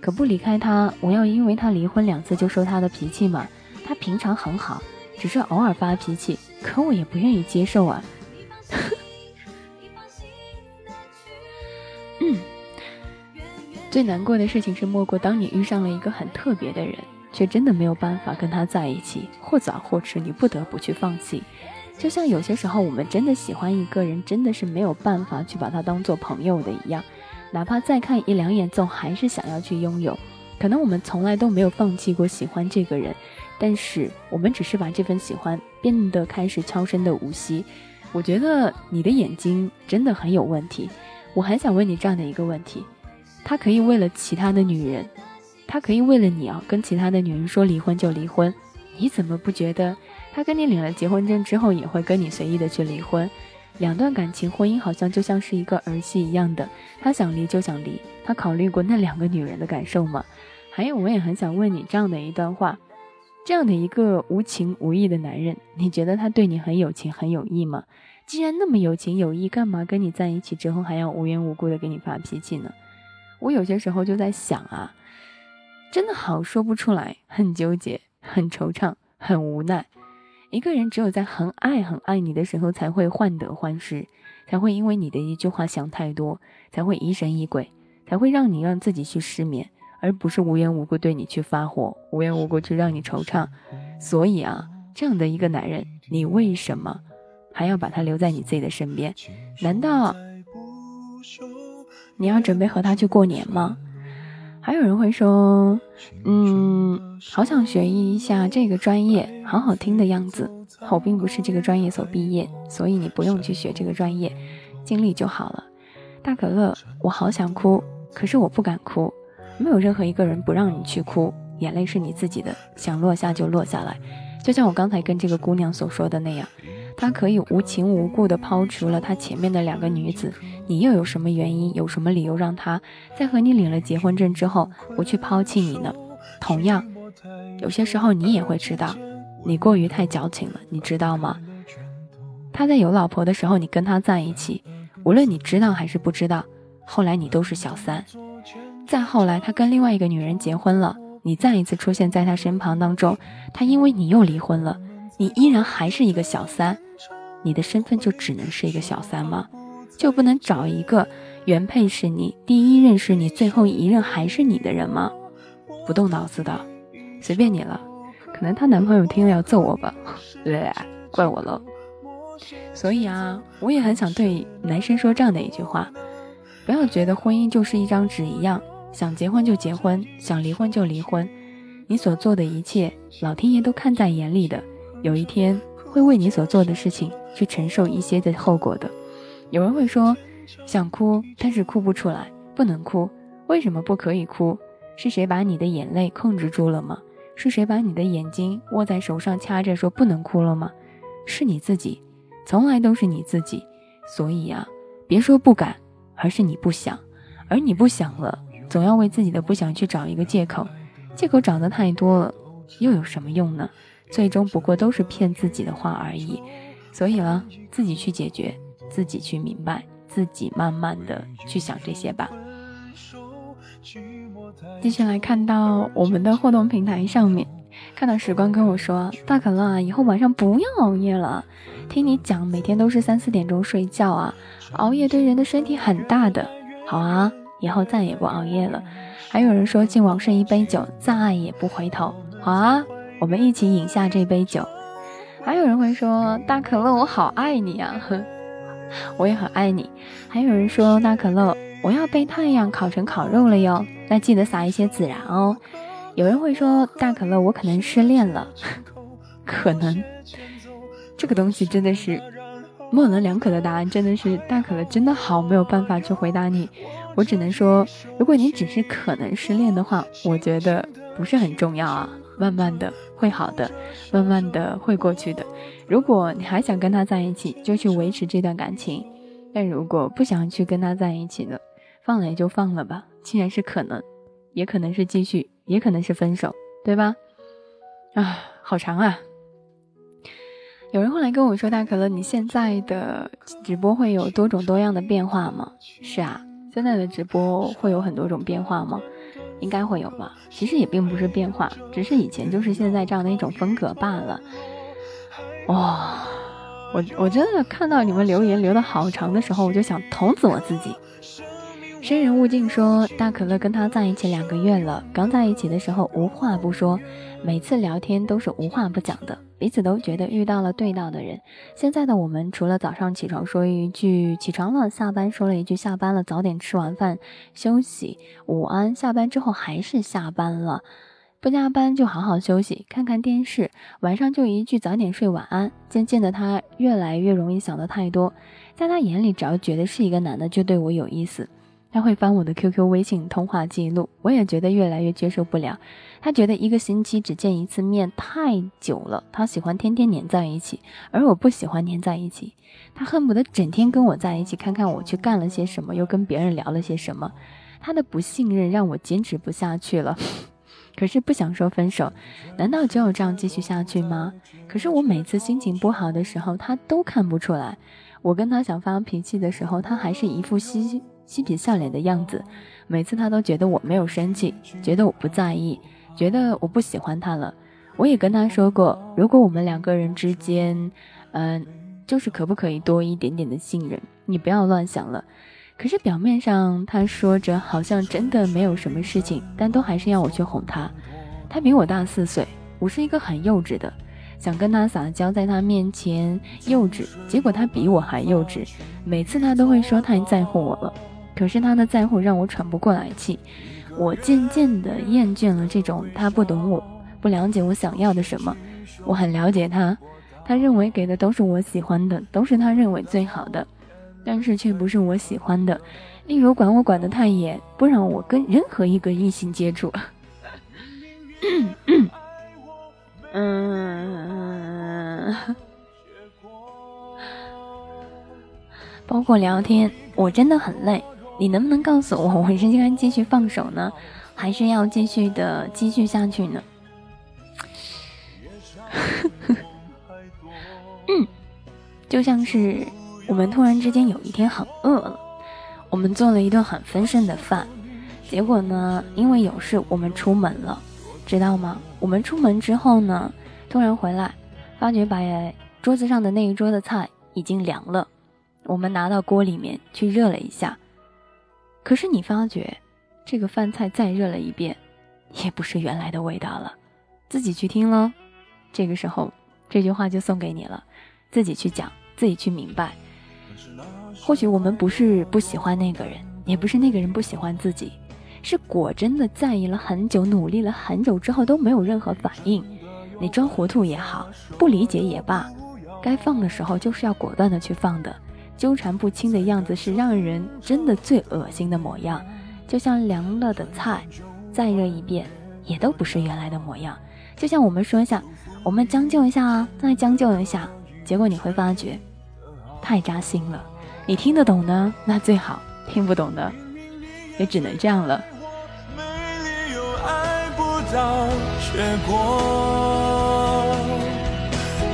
可不离开他，我要因为他离婚两次就受他的脾气吗？他平常很好，只是偶尔发脾气，可我也不愿意接受啊。嗯，最难过的事情是，莫过当你遇上了一个很特别的人，却真的没有办法跟他在一起，或早或迟，你不得不去放弃。就像有些时候，我们真的喜欢一个人，真的是没有办法去把他当做朋友的一样，哪怕再看一两眼，总还是想要去拥有。可能我们从来都没有放弃过喜欢这个人，但是我们只是把这份喜欢变得开始悄声的无息。我觉得你的眼睛真的很有问题。我很想问你这样的一个问题：他可以为了其他的女人，他可以为了你啊，跟其他的女人说离婚就离婚，你怎么不觉得？他跟你领了结婚证之后，也会跟你随意的去离婚。两段感情婚姻好像就像是一个儿戏一样的，他想离就想离。他考虑过那两个女人的感受吗？还有，我也很想问你这样的一段话：这样的一个无情无义的男人，你觉得他对你很有情很有义吗？既然那么有情有义，干嘛跟你在一起之后还要无缘无故的给你发脾气呢？我有些时候就在想啊，真的好说不出来，很纠结，很惆怅，很无奈。一个人只有在很爱很爱你的时候，才会患得患失，才会因为你的一句话想太多，才会疑神疑鬼，才会让你让自己去失眠，而不是无缘无故对你去发火，无缘无故去让你惆怅。所以啊，这样的一个男人，你为什么还要把他留在你自己的身边？难道你要准备和他去过年吗？还有人会说，嗯，好想学一下这个专业，好好听的样子。我并不是这个专业所毕业，所以你不用去学这个专业，尽力就好了。大可乐，我好想哭，可是我不敢哭。没有任何一个人不让你去哭，眼泪是你自己的，想落下就落下来。就像我刚才跟这个姑娘所说的那样。她可以无情无故地抛除了她前面的两个女子，你又有什么原因，有什么理由让他在和你领了结婚证之后不去抛弃你呢？同样，有些时候你也会知道，你过于太矫情了，你知道吗？他在有老婆的时候，你跟他在一起，无论你知道还是不知道，后来你都是小三。再后来，他跟另外一个女人结婚了，你再一次出现在他身旁当中，他因为你又离婚了，你依然还是一个小三。你的身份就只能是一个小三吗？就不能找一个原配是你、第一任是你、最后一任还是你的人吗？不动脑子的，随便你了。可能她男朋友听了要揍我吧？对，怪我喽。所以啊，我也很想对男生说这样的一句话：不要觉得婚姻就是一张纸一样，想结婚就结婚，想离婚就离婚。你所做的一切，老天爷都看在眼里的。有一天。会为你所做的事情去承受一些的后果的。有人会说，想哭，但是哭不出来，不能哭。为什么不可以哭？是谁把你的眼泪控制住了吗？是谁把你的眼睛握在手上掐着说不能哭了吗？是你自己，从来都是你自己。所以啊，别说不敢，而是你不想。而你不想了，总要为自己的不想去找一个借口。借口找的太多了，又有什么用呢？最终不过都是骗自己的话而已，所以呢，自己去解决，自己去明白，自己慢慢的去想这些吧。接下来看到我们的互动平台上面，看到时光跟我说：“大可乐啊，以后晚上不要熬夜了。听你讲，每天都是三四点钟睡觉啊，熬夜对人的身体很大的。好啊，以后再也不熬夜了。”还有人说：“敬往事一杯酒，再也不回头。”好啊。我们一起饮下这杯酒。还有人会说：“大可乐，我好爱你啊！” 我也很爱你。还有人说：“大可乐，我要被太阳烤成烤肉了哟，那记得撒一些孜然哦。”有人会说：“大可乐，我可能失恋了。”可能这个东西真的是模棱两可的答案，真的是大可乐真的好没有办法去回答你。我只能说，如果你只是可能失恋的话，我觉得不是很重要啊。慢慢的会好的，慢慢的会过去的。如果你还想跟他在一起，就去维持这段感情；但如果不想去跟他在一起了，放了也就放了吧。既然是可能，也可能是继续，也可能是分手，对吧？啊，好长啊！有人后来跟我说：“大可乐，你现在的直播会有多种多样的变化吗？”是啊。现在的直播会有很多种变化吗？应该会有吧。其实也并不是变化，只是以前就是现在这样的一种风格罢了。哇，我我真的看到你们留言留的好长的时候，我就想捅死我自己。生人勿近说，大可乐跟他在一起两个月了，刚在一起的时候无话不说，每次聊天都是无话不讲的，彼此都觉得遇到了对到的人。现在的我们，除了早上起床说一句起床了，下班说了一句下班了，早点吃完饭休息午安，下班之后还是下班了，不加班就好好休息，看看电视，晚上就一句早点睡晚安。渐渐的，他越来越容易想的太多，在他眼里，只要觉得是一个男的，就对我有意思。他会翻我的 QQ、微信通话记录，我也觉得越来越接受不了。他觉得一个星期只见一次面太久了，他喜欢天天黏在一起，而我不喜欢黏在一起。他恨不得整天跟我在一起，看看我去干了些什么，又跟别人聊了些什么。他的不信任让我坚持不下去了，可是不想说分手。难道只有这样继续下去吗？可是我每次心情不好的时候，他都看不出来。我跟他想发脾气的时候，他还是一副嘻嘻。嬉皮笑脸的样子，每次他都觉得我没有生气，觉得我不在意，觉得我不喜欢他了。我也跟他说过，如果我们两个人之间，嗯，就是可不可以多一点点的信任？你不要乱想了。可是表面上他说着好像真的没有什么事情，但都还是要我去哄他。他比我大四岁，我是一个很幼稚的，想跟他撒娇，在他面前幼稚，结果他比我还幼稚。每次他都会说太在乎我了。可是他的在乎让我喘不过来气，我渐渐的厌倦了这种他不懂我，不了解我想要的什么。我很了解他，他认为给的都是我喜欢的，都是他认为最好的，但是却不是我喜欢的。例如管我管得太严，不让我跟任何一个异性接触。嗯，包括聊天，我真的很累。你能不能告诉我，我是应该继续放手呢，还是要继续的继续下去呢？嗯，就像是我们突然之间有一天很饿了，我们做了一顿很丰盛的饭，结果呢，因为有事我们出门了，知道吗？我们出门之后呢，突然回来，发觉把桌子上的那一桌的菜已经凉了，我们拿到锅里面去热了一下。可是你发觉，这个饭菜再热了一遍，也不是原来的味道了。自己去听喽。这个时候，这句话就送给你了，自己去讲，自己去明白。或许我们不是不喜欢那个人，也不是那个人不喜欢自己，是果真的在意了很久，努力了很久之后都没有任何反应。你装糊涂也好，不理解也罢，该放的时候就是要果断的去放的。纠缠不清的样子是让人真的最恶心的模样，就像凉了的菜，再热一遍也都不是原来的模样。就像我们说一下，我们将就一下啊，再将就一下，结果你会发觉太扎心了。你听得懂呢那最好，听不懂的也只能这样了。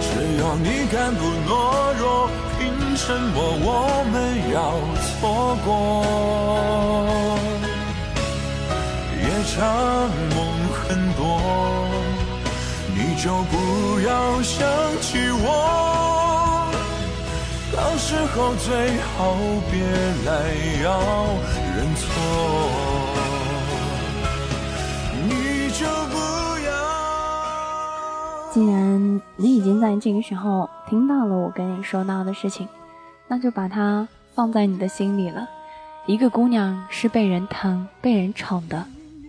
只要你敢不懦弱。什么我们要错过？夜长梦很多，你就不要想起我。到时候最好别来要认错。你就不要。既然你已经在这个时候听到了我跟你说到的事情。那就把它放在你的心里了。一个姑娘是被人疼、被人宠的，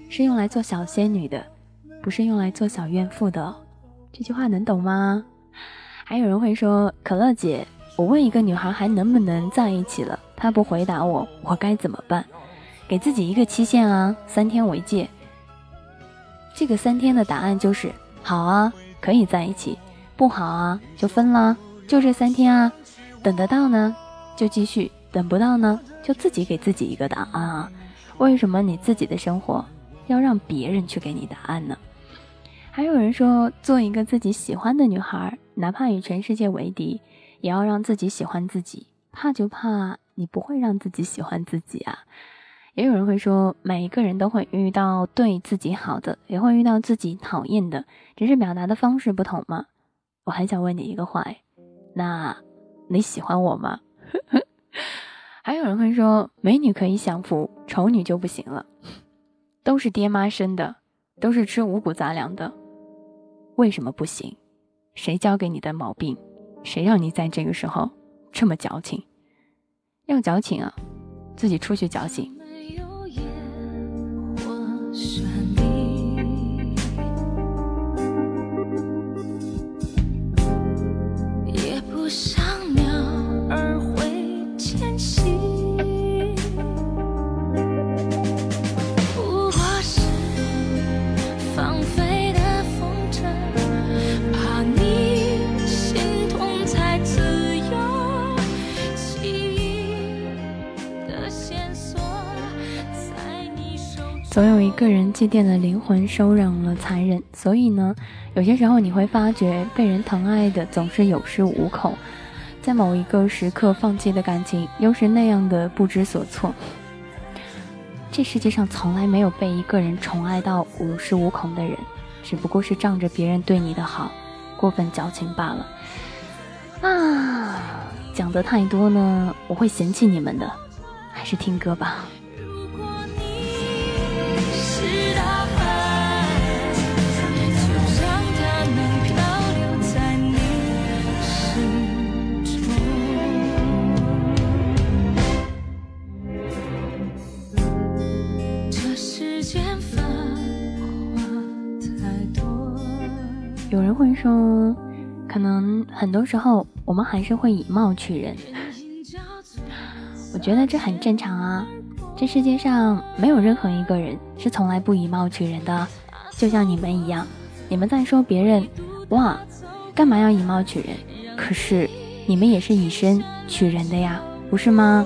是用来做小仙女的，不是用来做小怨妇的。这句话能懂吗？还有人会说：“可乐姐，我问一个女孩还能不能在一起了，她不回答我，我该怎么办？”给自己一个期限啊，三天为界。这个三天的答案就是：好啊，可以在一起；不好啊，就分了。就这三天啊。等得到呢，就继续；等不到呢，就自己给自己一个答案啊！为什么你自己的生活要让别人去给你答案呢？还有人说，做一个自己喜欢的女孩，哪怕与全世界为敌，也要让自己喜欢自己。怕就怕你不会让自己喜欢自己啊！也有人会说，每一个人都会遇到对自己好的，也会遇到自己讨厌的，只是表达的方式不同嘛。我很想问你一个话，那你喜欢我吗？还有人会说，美女可以享福，丑女就不行了。都是爹妈生的，都是吃五谷杂粮的，为什么不行？谁教给你的毛病？谁让你在这个时候这么矫情？要矫情啊，自己出去矫情。总有一个人祭奠了灵魂，收养了残忍。所以呢，有些时候你会发觉，被人疼爱的总是有恃无恐，在某一个时刻放弃的感情，又是那样的不知所措。这世界上从来没有被一个人宠爱到无恃无恐的人，只不过是仗着别人对你的好，过分矫情罢了。啊，讲得太多呢，我会嫌弃你们的，还是听歌吧。会说，可能很多时候我们还是会以貌取人。我觉得这很正常啊，这世界上没有任何一个人是从来不以貌取人的，就像你们一样，你们在说别人，哇，干嘛要以貌取人？可是你们也是以身取人的呀，不是吗？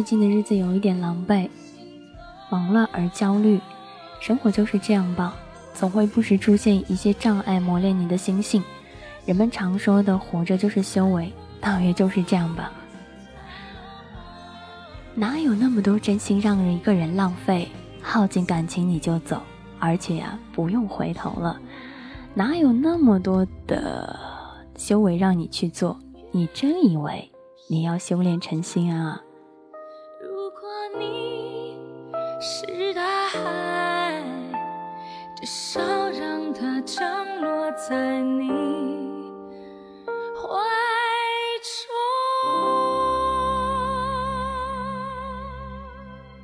最近的日子有一点狼狈，忙乱而焦虑，生活就是这样吧，总会不时出现一些障碍磨练你的心性。人们常说的“活着就是修为”，大约就是这样吧。哪有那么多真心让人一个人浪费，耗尽感情你就走，而且呀不用回头了。哪有那么多的修为让你去做？你真以为你要修炼成心啊？你是大海，至少让它降落在你怀中。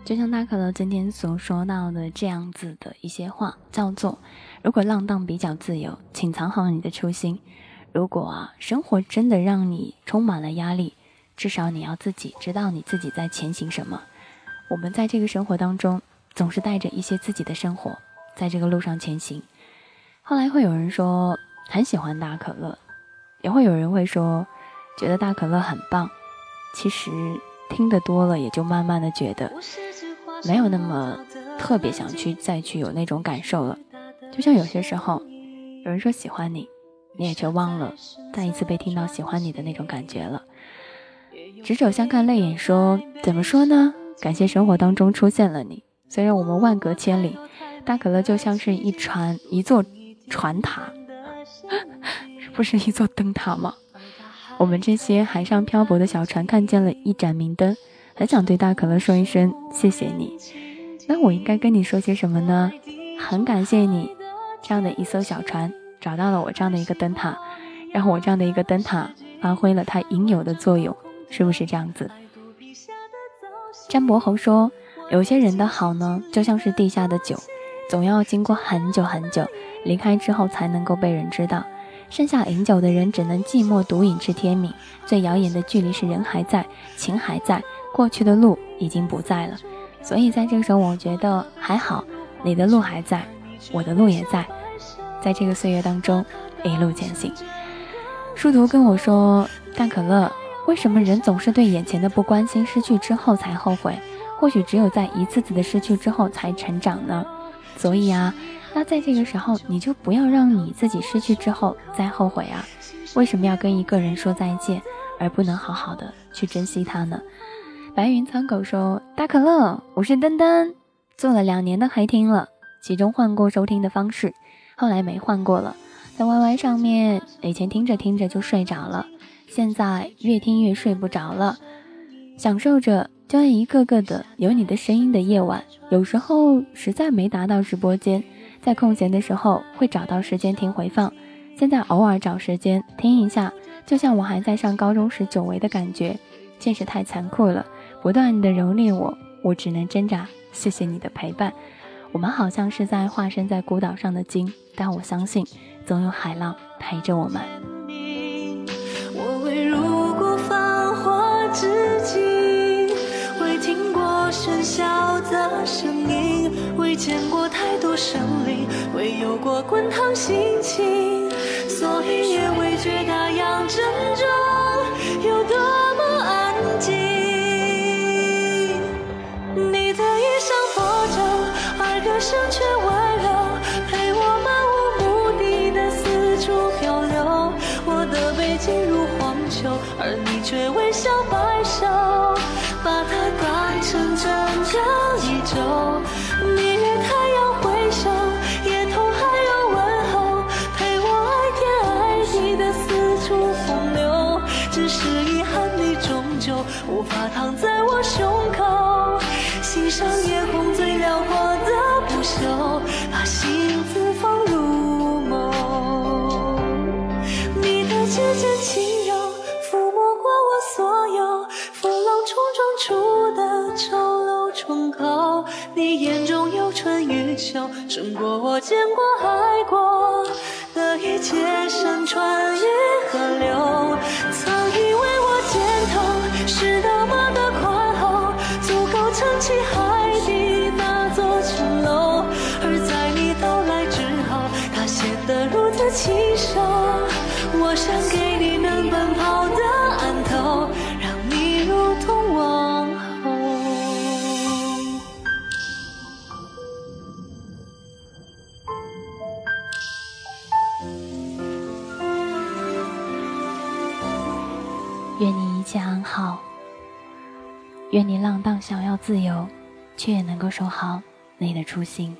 就像大可乐今天所说到的这样子的一些话，叫做：如果浪荡比较自由，请藏好你的初心；如果啊，生活真的让你充满了压力，至少你要自己知道你自己在前行什么。我们在这个生活当中，总是带着一些自己的生活，在这个路上前行。后来会有人说很喜欢大可乐，也会有人会说觉得大可乐很棒。其实听得多了，也就慢慢的觉得没有那么特别想去再去有那种感受了。就像有些时候，有人说喜欢你，你也却忘了再一次被听到喜欢你的那种感觉了。执手相看泪眼说，怎么说呢？感谢生活当中出现了你，虽然我们万隔千里，大可乐就像是一船一座船塔，不是一座灯塔吗？我们这些海上漂泊的小船看见了一盏明灯，很想对大可乐说一声谢谢你。那我应该跟你说些什么呢？很感谢你，这样的一艘小船找到了我这样的一个灯塔，然后我这样的一个灯塔发挥了它应有的作用，是不是这样子？詹伯侯说，有些人的好呢，就像是地下的酒，总要经过很久很久，离开之后才能够被人知道。剩下饮酒的人只能寂寞独饮至天明。最遥远的距离是人还在，情还在，过去的路已经不在了。所以在这个时候，我觉得还好，你的路还在，我的路也在，在这个岁月当中一路前行。殊途跟我说：“大可乐，为什么人总是对眼前的不关心失去之后才后悔？或许只有在一次次的失去之后才成长呢？所以啊。”那在这个时候，你就不要让你自己失去之后再后悔啊！为什么要跟一个人说再见，而不能好好的去珍惜他呢？白云苍狗说：“大可乐，我是登登，做了两年的黑听了，其中换过收听的方式，后来没换过了。在 YY 上面，以前听着听着就睡着了，现在越听越睡不着了，享受着就像一个个的有你的声音的夜晚。有时候实在没达到直播间。”在空闲的时候会找到时间听回放，现在偶尔找时间听一下，就像我还在上高中时久违的感觉。现实太残酷了，不断的蹂躏我，我只能挣扎。谢谢你的陪伴，我们好像是在化身在孤岛上的鲸，但我相信总有海浪陪着我们。自己，未听过喧嚣的声音，未见过太多生灵。未有过滚烫心情，所以也未觉大洋珍重见过爱过的一切。愿你浪荡想要自由，却也能够守好你的初心。